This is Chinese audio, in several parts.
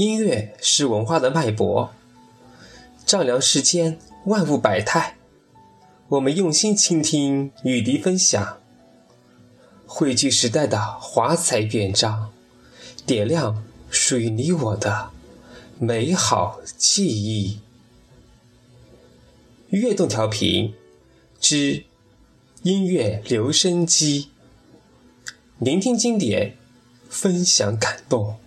音乐是文化的脉搏，丈量世间万物百态。我们用心倾听，与你分享，汇聚时代的华彩乐章，点亮属于你我的美好记忆。悦动调频之音乐留声机，聆听经典，分享感动。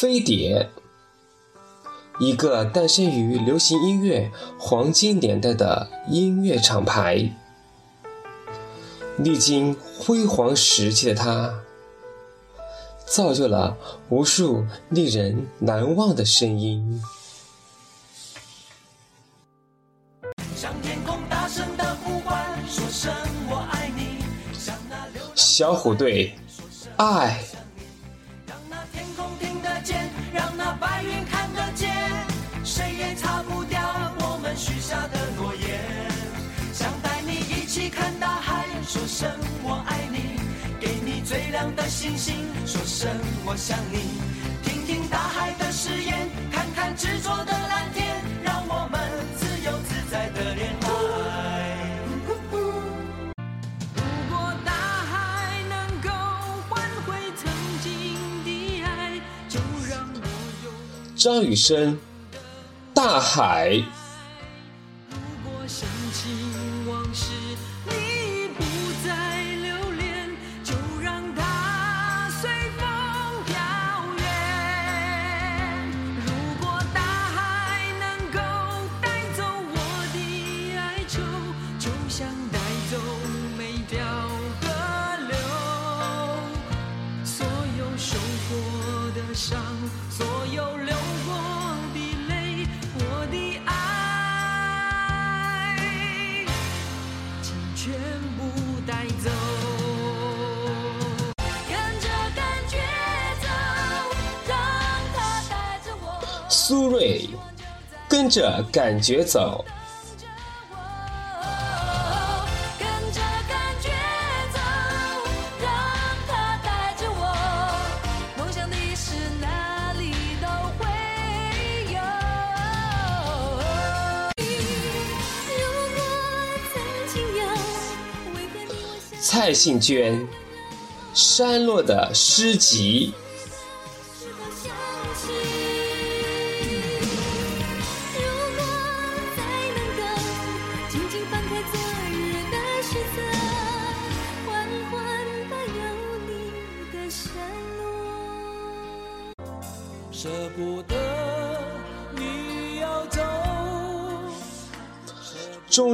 飞碟，一个诞生于流行音乐黄金年代的音乐厂牌，历经辉煌时期的它，造就了无数令人难忘的声音。小虎队，爱。说声我想你，听听大海的誓言，看看执着的蓝天，让我们自由自在的恋爱。如果大海能够换回曾经的爱，就让我有张雨生，大海。苏芮，跟着感觉走。蔡幸娟，山落的诗集。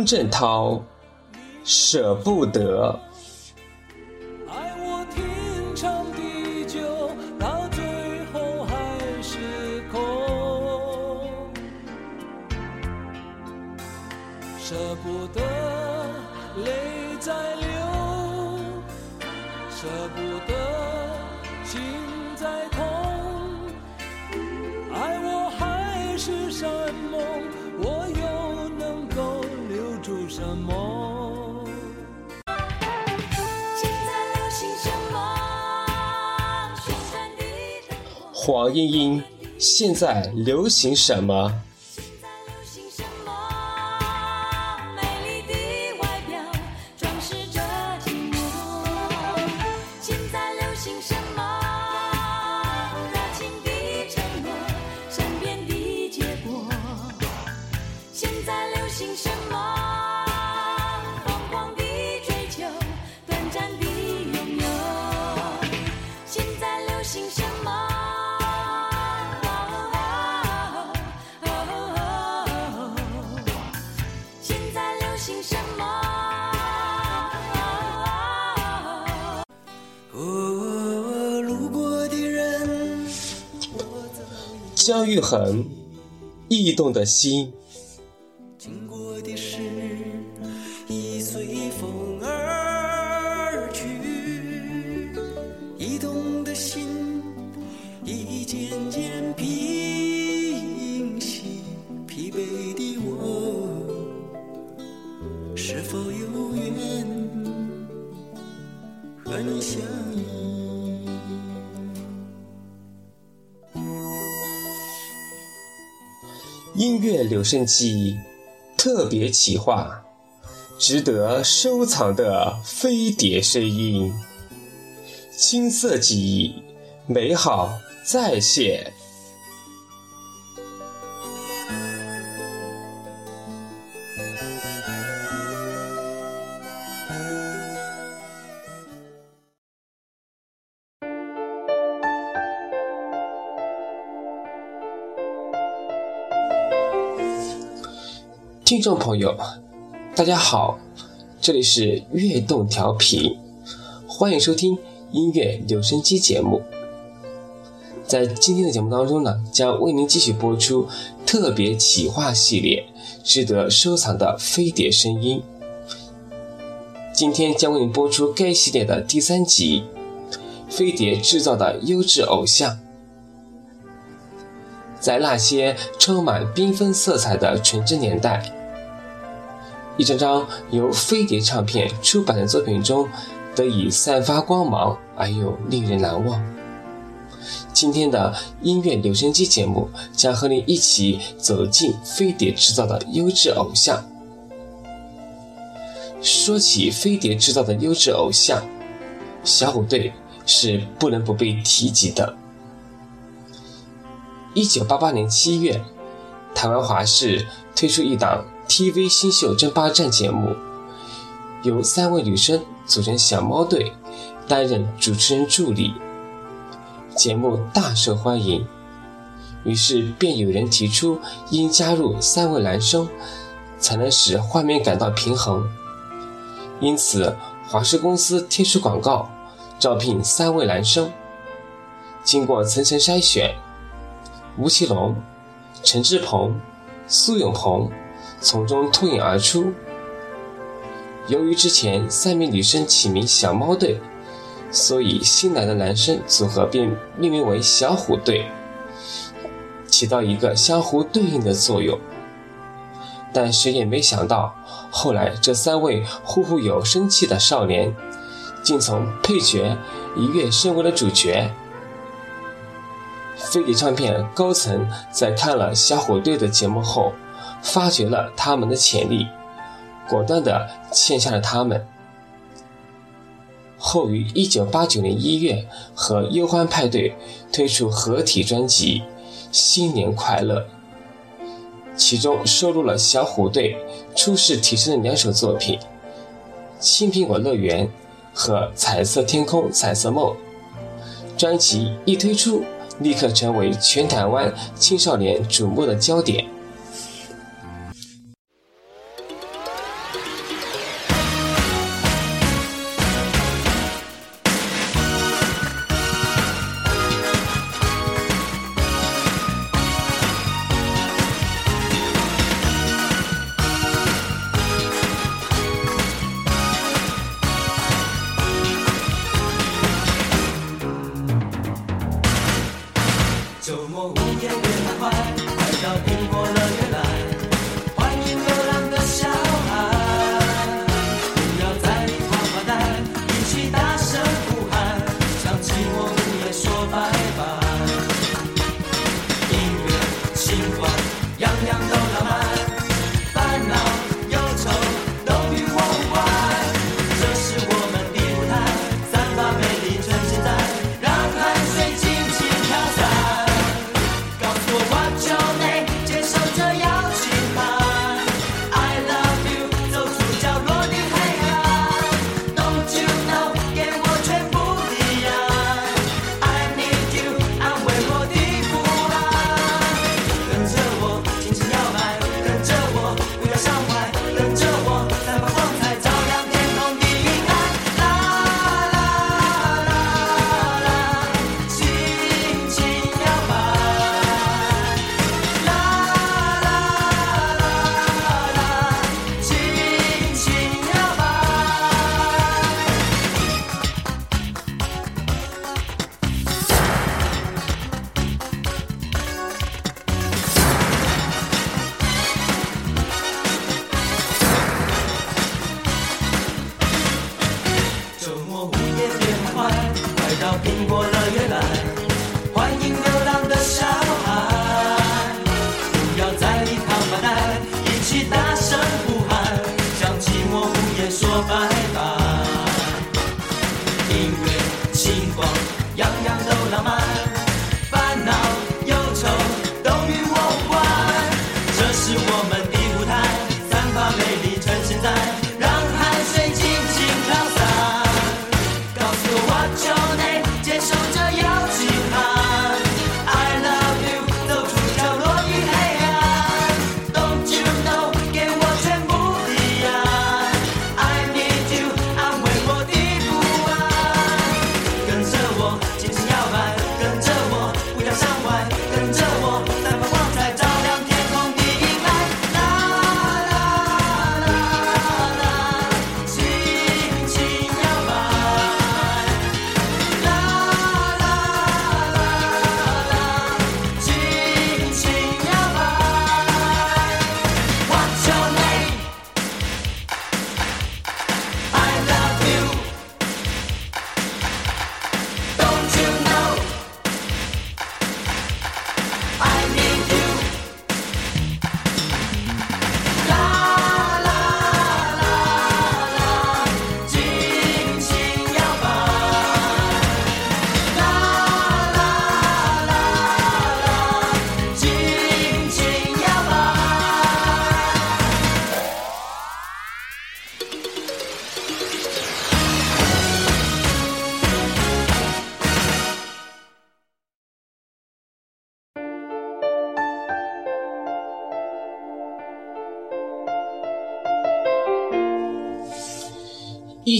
郑涛，舍不得。黄莺莺，现在流行什么？姜育恒，驿动的心。音记忆特别企划，值得收藏的飞碟声音，青涩记忆，美好再现。听众朋友，大家好，这里是悦动调频，欢迎收听音乐留声机节目。在今天的节目当中呢，将为您继续播出特别企划系列，值得收藏的飞碟声音。今天将为您播出该系列的第三集《飞碟制造的优质偶像》。在那些充满缤纷色彩的纯真年代，一张张由飞碟唱片出版的作品中得以散发光芒，而又，令人难忘。今天的音乐留声机节目将和你一起走进飞碟制造的优质偶像。说起飞碟制造的优质偶像，小虎队是不能不被提及的。一九八八年七月，台湾华视推出一档 TV 新秀争霸战节目，由三位女生组成小猫队，担任主持人助理。节目大受欢迎，于是便有人提出，应加入三位男生，才能使画面感到平衡。因此，华视公司贴出广告，招聘三位男生。经过层层筛选。吴奇隆、陈志朋、苏永朋从中脱颖而出。由于之前三名女生起名“小猫队”，所以新来的男生组合便命名为“小虎队”，起到一个相互对应的作用。但谁也没想到，后来这三位呼呼有生气的少年，竟从配角一跃升为了主角。飞碟唱片高层在看了小虎队的节目后，发掘了他们的潜力，果断地签下了他们。后于1989年1月和忧欢派对推出合体专辑《新年快乐》，其中收录了小虎队初试提升的两首作品《青苹果乐园》和《彩色天空彩色梦》。专辑一推出，立刻成为全台湾青少年瞩目的焦点。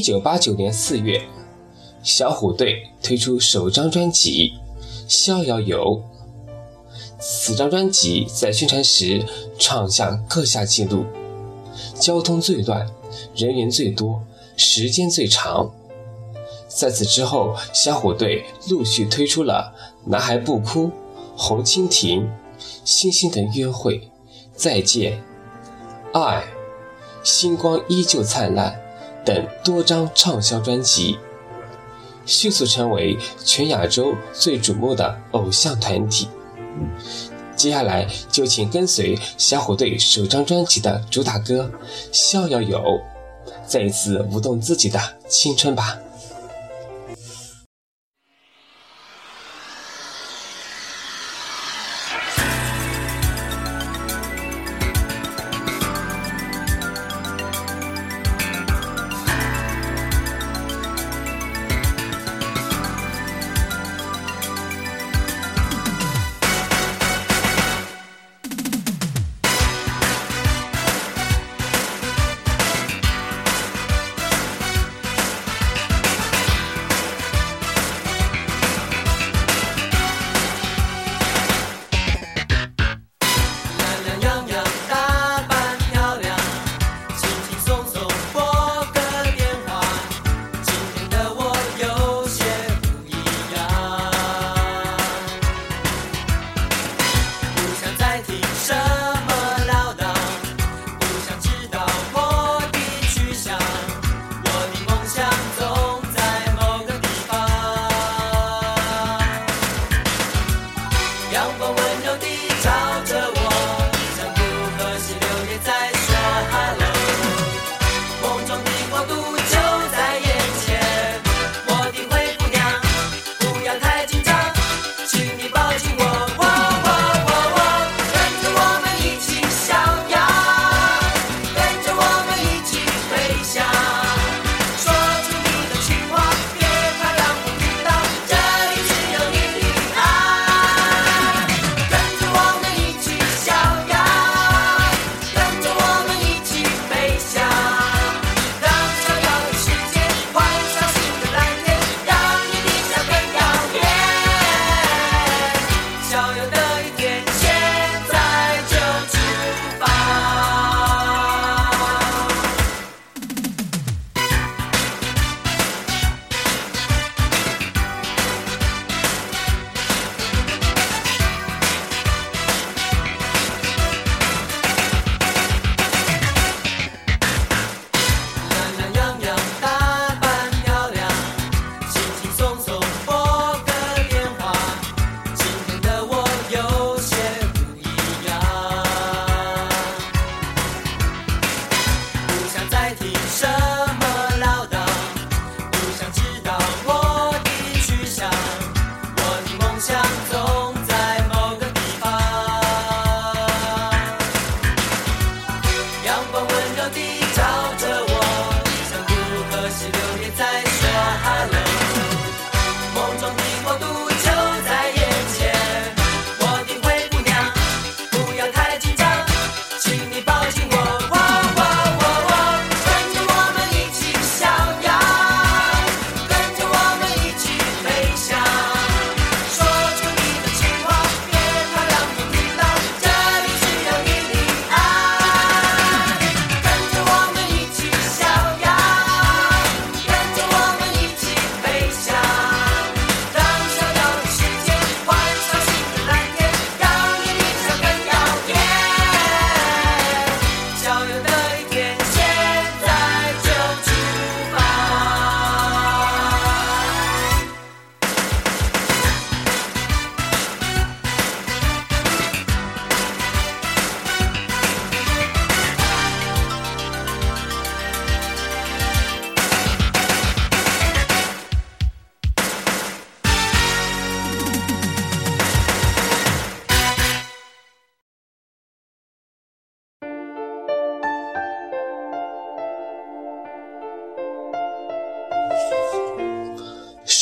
九八九年四月，小虎队推出首张专辑《逍遥游》。此张专辑在宣传时创下各项纪录：交通最乱，人员最多，时间最长。在此之后，小虎队陆续推出了《男孩不哭》《红蜻蜓》《星星的约会》《再见》《爱》《星光依旧灿烂》等多张畅销专辑，迅速成为全亚洲最瞩目的偶像团体。接下来就请跟随小虎队首张专辑的主打歌《逍遥游》，再一次舞动自己的青春吧。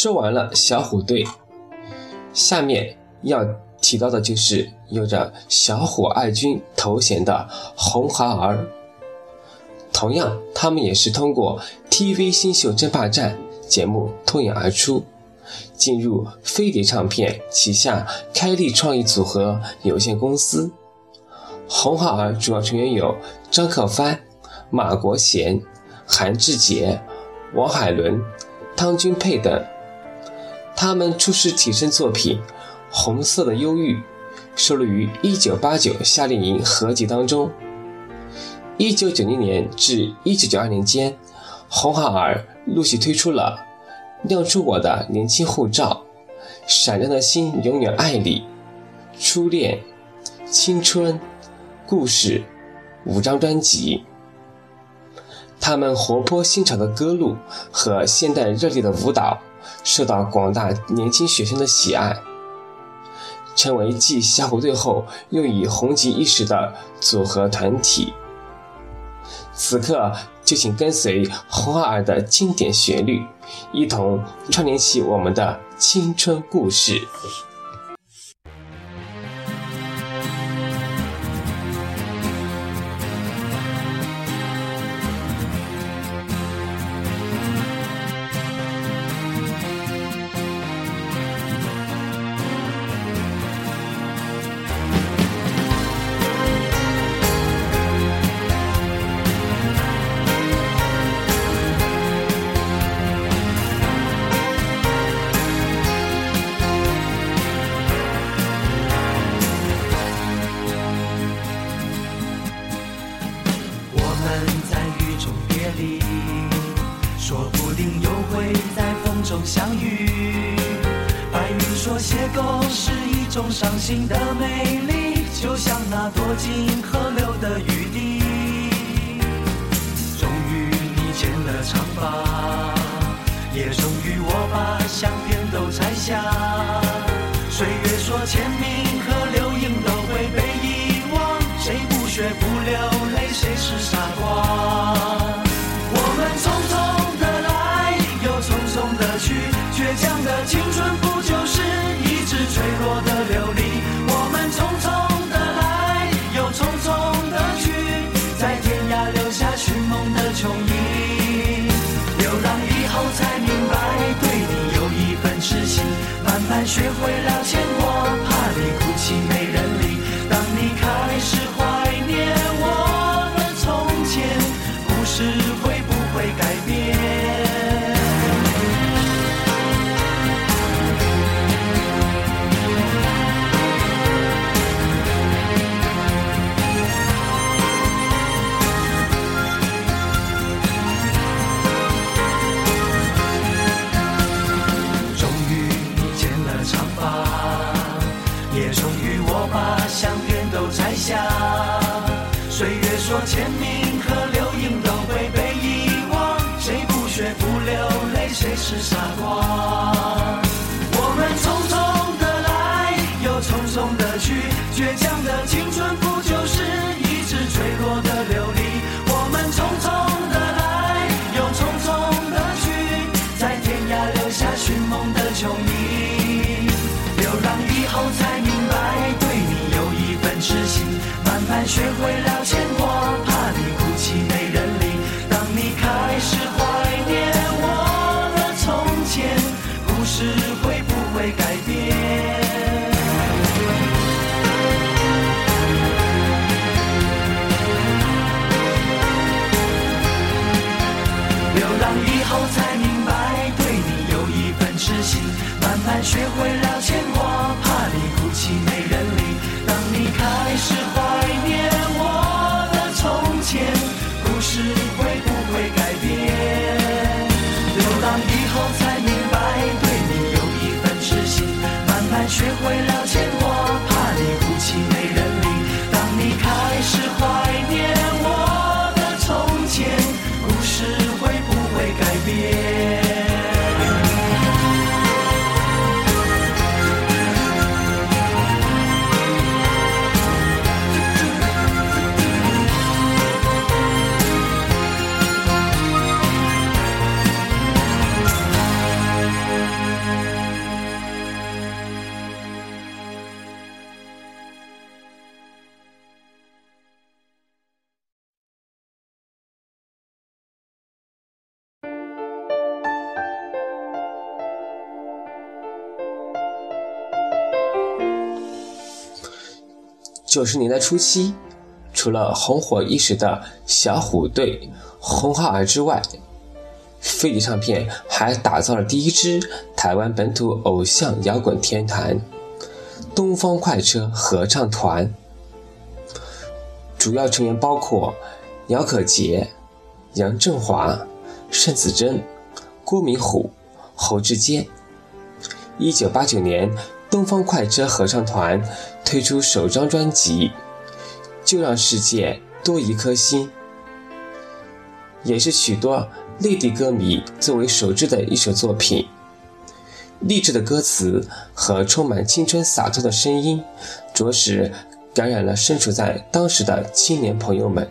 说完了小虎队，下面要提到的就是有着“小虎爱军”头衔的红孩儿。同样，他们也是通过 TV 新秀争霸战节目脱颖而出，进入飞碟唱片旗下开立创意组合有限公司。红孩儿主要成员有张克帆、马国贤、韩志杰、王海伦、汤君佩等。他们初师提升作品《红色的忧郁》收录于1989夏令营合集当中。1990年至1992年间，红孩儿陆续推出了《亮出我的年轻护照》《闪亮的心永远爱你》《初恋》《青春》《故事》五张专辑。他们活泼新潮的歌路和现代热烈的舞蹈受到广大年轻学生的喜爱，成为继小虎队后又以红极一时的组合团体。此刻就请跟随红孩儿的经典旋律，一同串联起我们的青春故事。的美丽，就像那朵金为了钱。去，倔强的青春不就是一直坠落的琉璃？我们匆匆的来，又匆匆的去，在天涯留下寻梦的球迷。流浪以后才明白，对你有一份痴心，慢慢学会了解。学会了牵挂，怕你哭泣没人理。当你开始怀念我的从前，故事会不会改变？流浪以后才明白，对你有一份痴心，慢慢学会了牵九十年代初期，除了红火一时的小虎队、红孩儿之外，飞碟唱片还打造了第一支台湾本土偶像摇滚天团——东方快车合唱团。主要成员包括姚可杰、杨振华、盛子珍、郭明虎、侯志坚。一九八九年，东方快车合唱团推出首张专辑《就让世界多一颗心》，也是许多内地歌迷作为首支的一首作品。励志的歌词和充满青春洒脱的声音，着实感染了身处在当时的青年朋友们。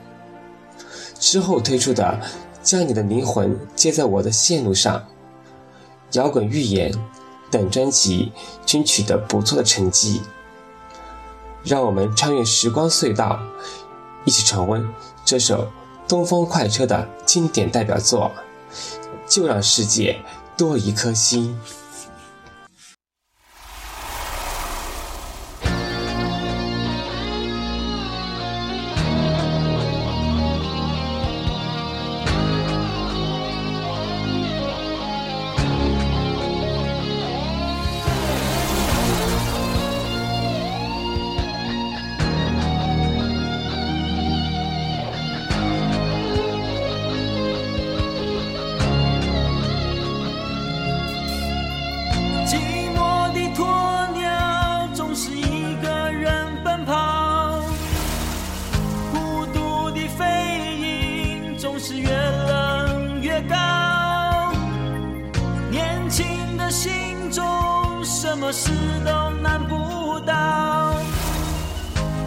之后推出的《将你的灵魂接在我的线路上》、《摇滚预言》等专辑均取得不错的成绩。让我们穿越时光隧道，一起重温这首东风快车的经典代表作《就让世界多一颗心》。情的心中什么事都难不倒，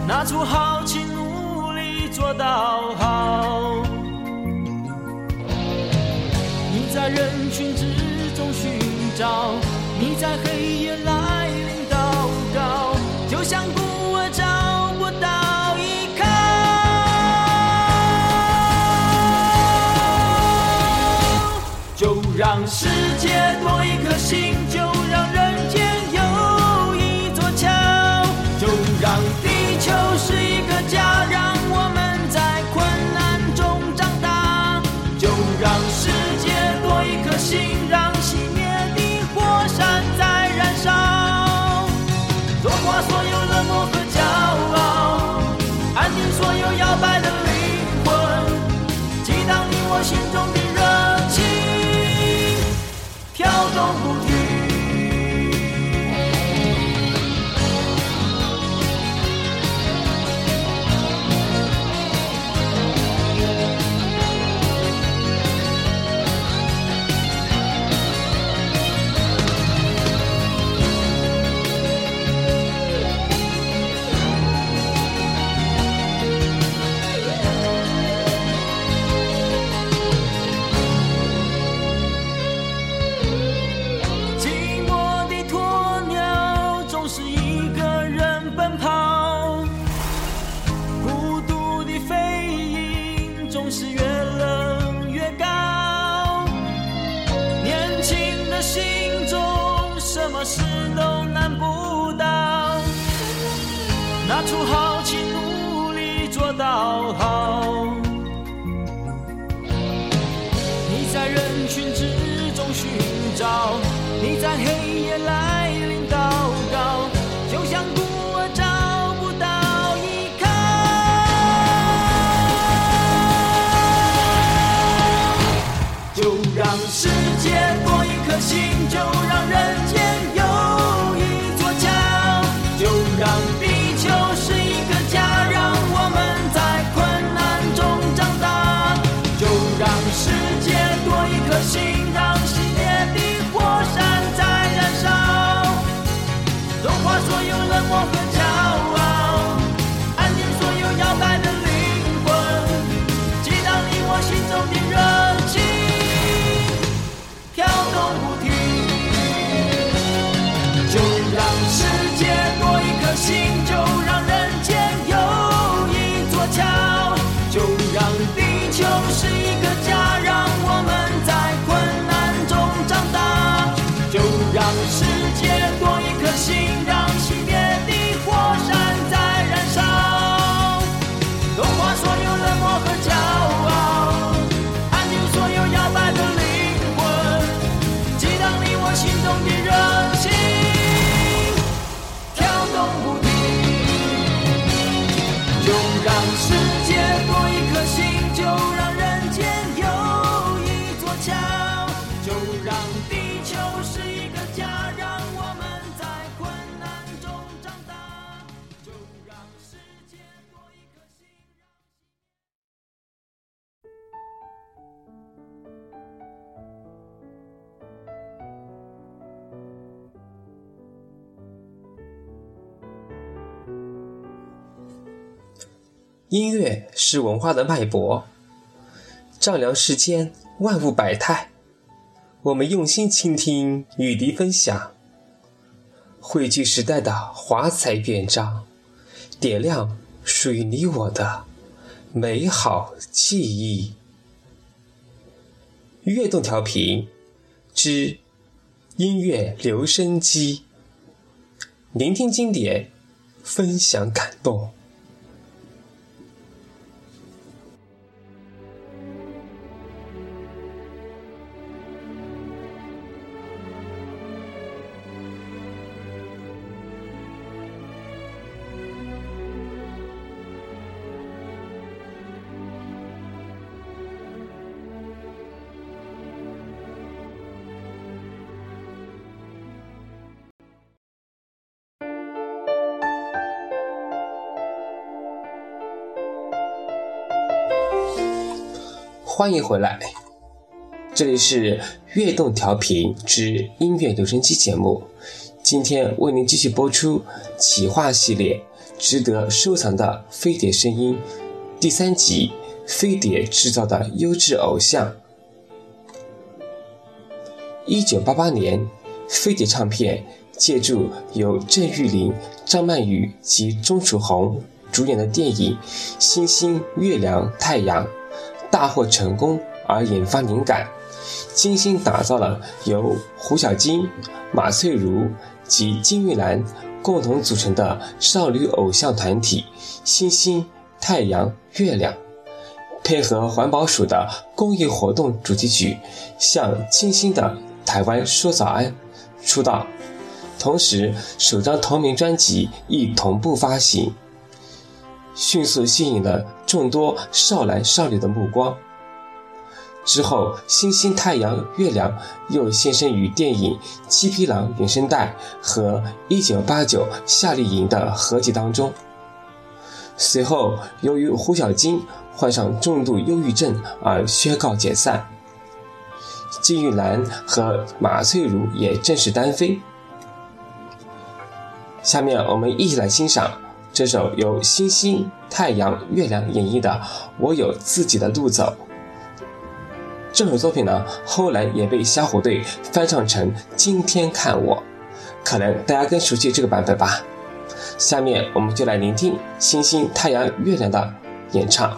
拿出豪情努力做到好。你在人群之中寻找，你在黑夜来拿出豪气，努力做到好。你在人群之中寻找，你在黑夜来音乐是文化的脉搏，丈量世间万物百态。我们用心倾听，与你分享，汇聚时代的华彩乐章，点亮属于你我的美好记忆。悦动调频之音乐留声机，聆听经典，分享感动。欢迎回来，这里是悦动调频之音乐留声机节目。今天为您继续播出企划系列《值得收藏的飞碟声音》第三集《飞碟制造的优质偶像》。一九八八年，飞碟唱片借助由郑裕玲、张曼玉及钟楚红主演的电影《星星、月亮、太阳》大获成功而引发灵感，精心打造了由胡小菁、马翠如及金玉兰共同组成的少女偶像团体星星、太阳、月亮，配合环保署的公益活动主题曲，向清新的台湾说早安出道，同时首张同名专辑亦同步发行。迅速吸引了众多少男少女的目光。之后，星星、太阳、月亮又现身于电影《七匹狼》原声带和《1989夏令营》的合集当中。随后，由于胡小菁患上重度忧郁症而宣告解散，金玉兰和马翠如也正式单飞。下面我们一起来欣赏这首由星星、太阳、月亮演绎的《我有自己的路走》。这首作品呢，后来也被小虎队翻唱成《今天看我》，可能大家更熟悉这个版本吧。下面我们就来聆听星星、太阳、月亮的演唱。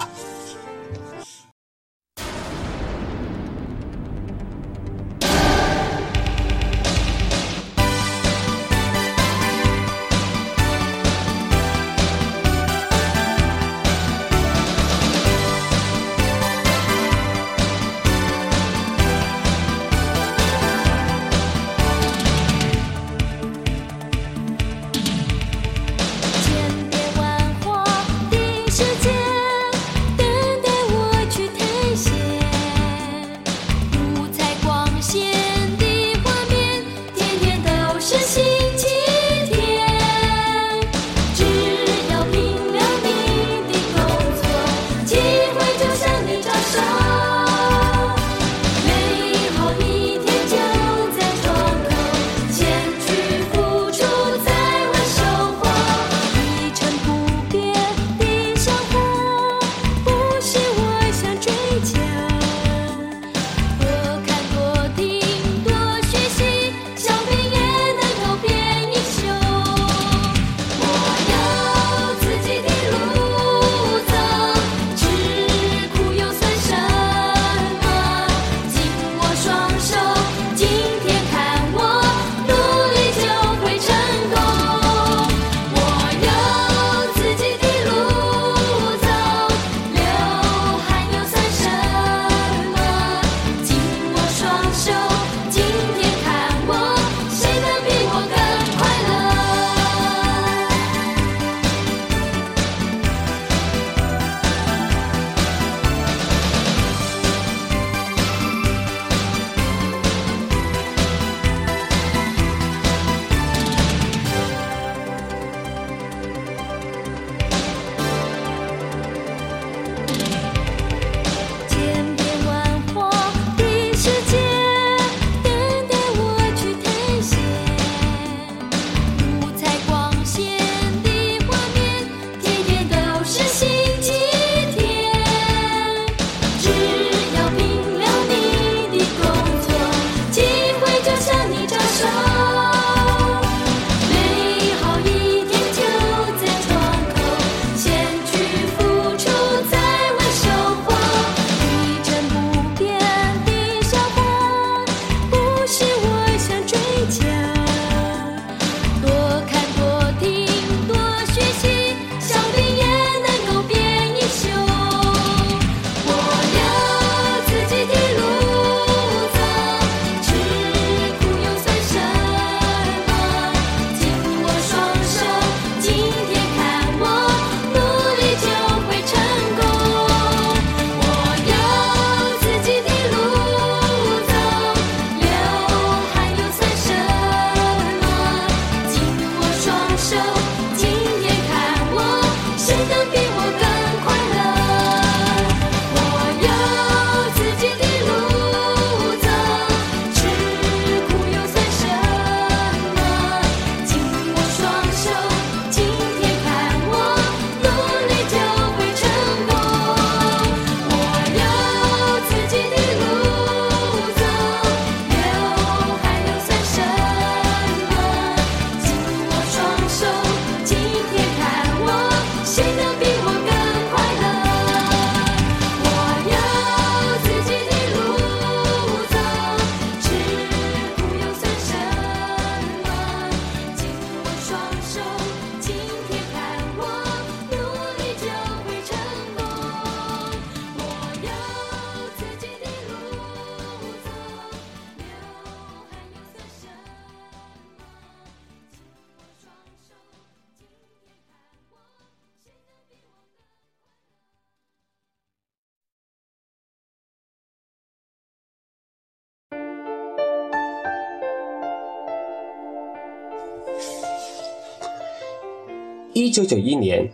一九九一年，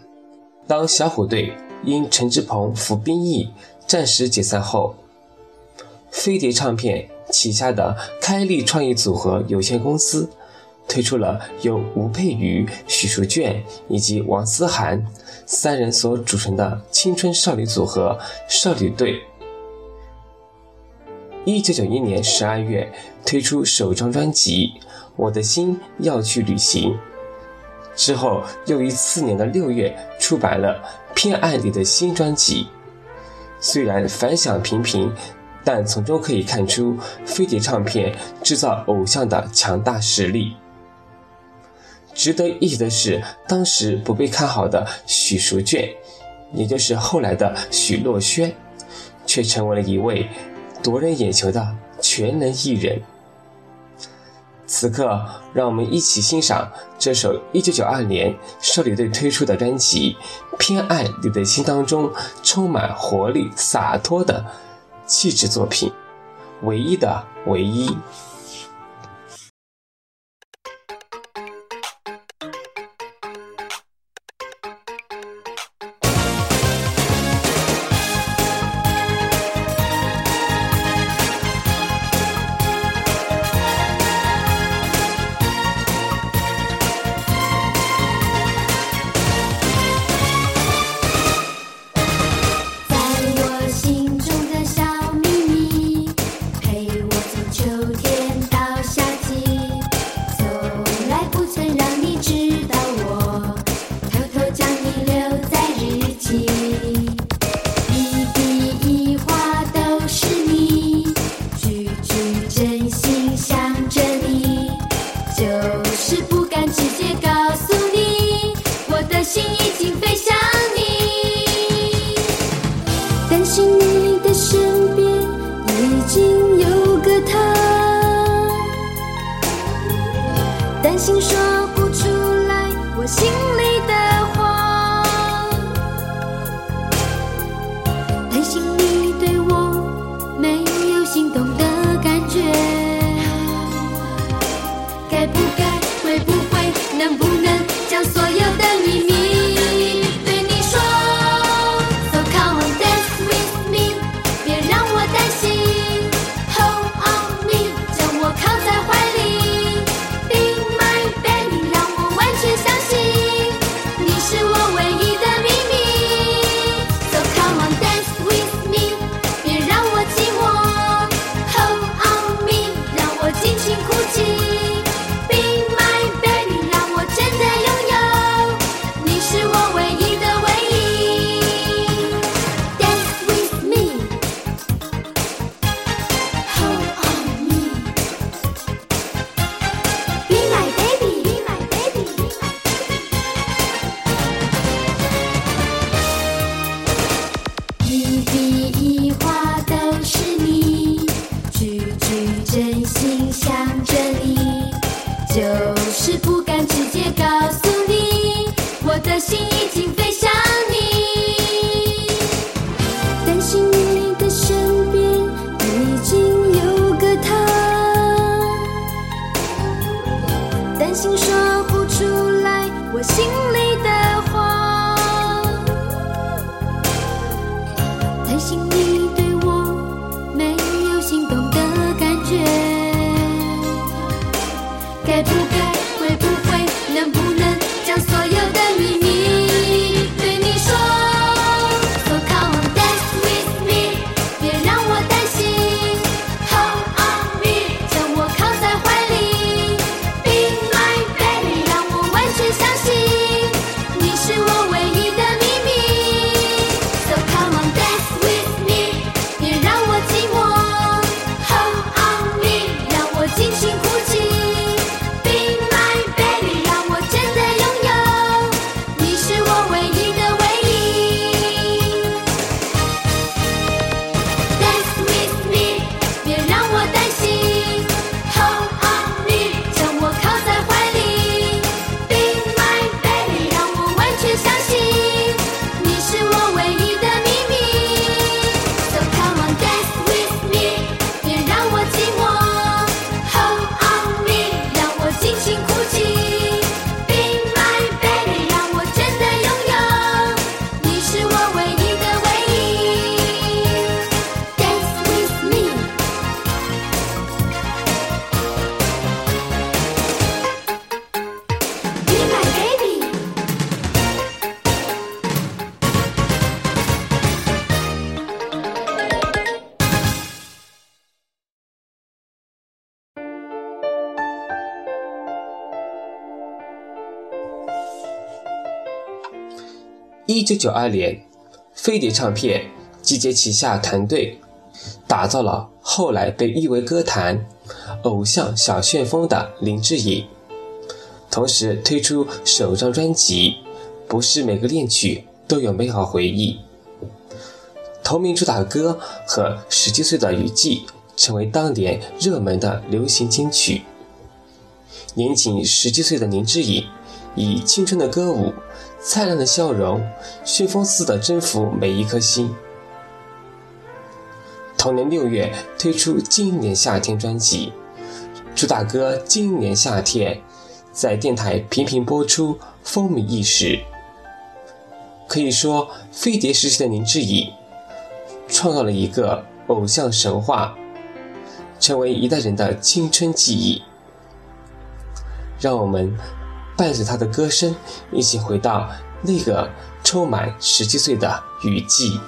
当小虎队因陈志朋服兵役暂时解散后，飞碟唱片旗下的开立创意组合有限公司推出了由吴佩瑜、许淑娟以及王思涵三人所组成的青春少女组合少女队。一九九一年十二月推出首张专辑《我的心要去旅行》，之后又于次年的六月出版了《偏爱你》的新专辑。虽然反响平平，但从中可以看出飞碟唱片制造偶像的强大实力。值得一提的是，当时不被看好的许淑娟，也就是后来的许若萱，却成为了一位夺人眼球的全能艺人。此刻，让我们一起欣赏这首1992年少女队推出的专辑《偏爱你的心》当中充满活力、洒脱的气质作品，唯一的唯一。一九九二年，飞碟唱片集结旗下团队，打造了后来被誉为歌坛偶像小旋风的林志颖，同时推出首张专辑《不是每个恋曲都有美好回忆》，同名主打歌和《十七岁的雨季》成为当年热门的流行金曲。年仅十七岁的林志颖，以青春的歌舞。灿烂的笑容，旋风似的征服每一颗心。同年六月推出《今年夏天》专辑，主打歌《今年夏天》在电台频频播出，风靡一时。可以说，飞碟时期的林志颖创造了一个偶像神话，成为一代人的青春记忆。让我们。伴着他的歌声，一起回到那个充满十七岁的雨季。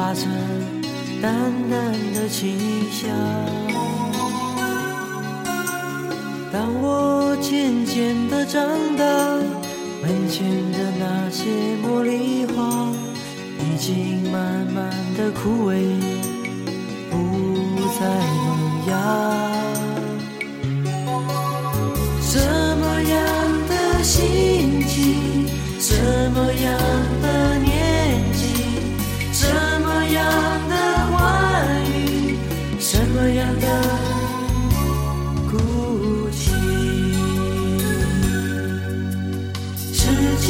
发着淡淡的清香。当我渐渐的长大，门前的那些茉莉花已经慢慢的枯萎，不再萌芽。什么样的心情，什么样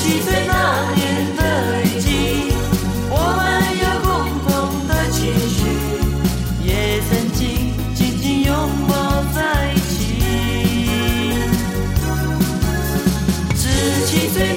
十七岁那年的雨季，我们有共同的期许，也曾经紧紧拥抱在一起。十七岁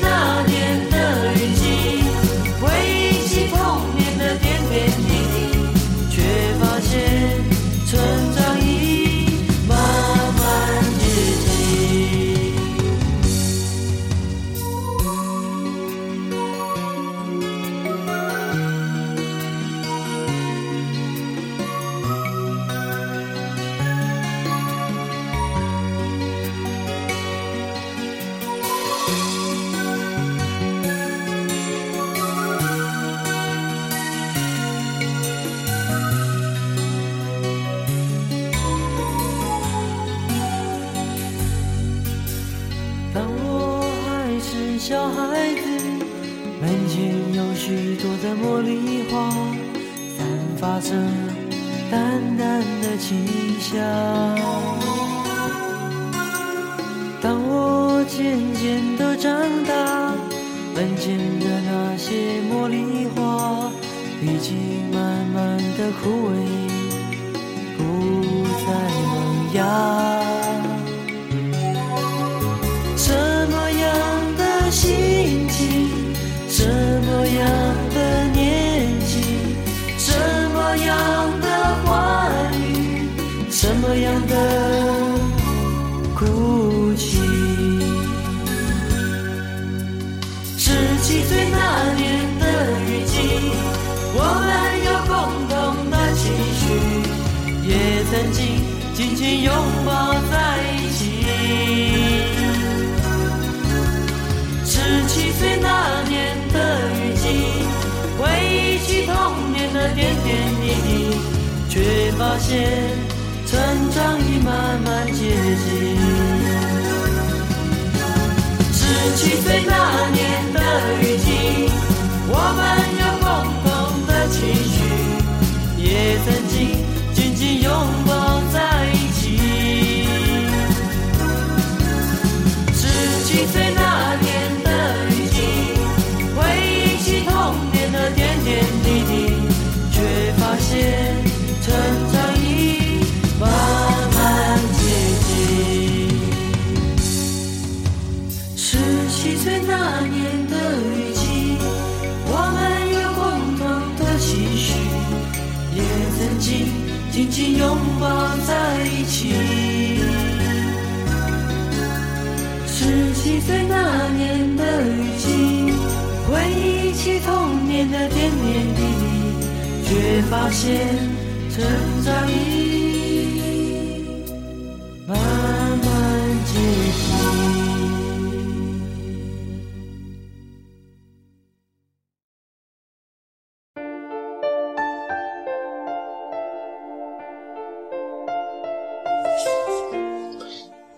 却发现成长已慢慢接近。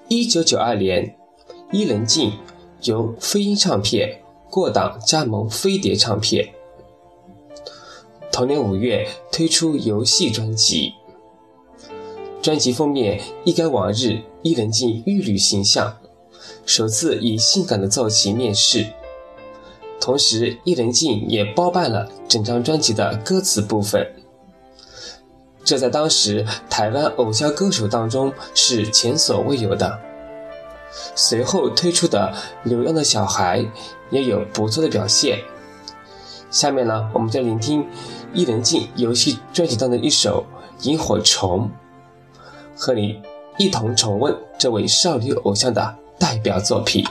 一九九二年，伊能静由飞鹰唱片过档加盟飞碟唱片。同年五月推出游戏专辑，专辑封面一改往日伊能静玉女形象，首次以性感的造型面世。同时，伊能静也包办了整张专辑的歌词部分，这在当时台湾偶像歌手当中是前所未有的。随后推出的《流浪的小孩》也有不错的表现。下面呢，我们就聆听伊能静游戏专辑当中的一首《萤火虫》，和你一同重温这位少女偶像的代表作品。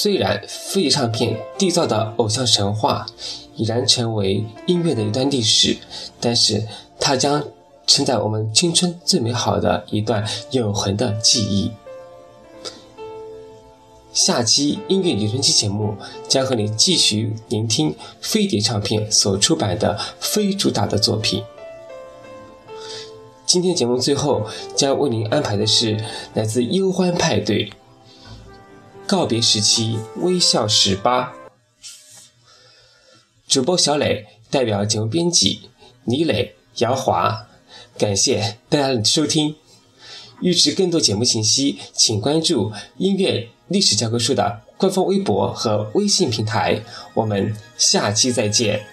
虽然飞碟唱片缔造的偶像神话已然成为音乐的一段历史，但是它将承载我们青春最美好的一段永恒的记忆。下期音乐留声机节目将和你继续聆听飞碟唱片所出版的非主打的作品。今天节目最后将为您安排的是来自忧欢派对。告别时期，微笑十八。主播小磊代表节目编辑李磊、姚华，感谢大家的收听。预知更多节目信息，请关注音乐历史教科书的官方微博和微信平台。我们下期再见。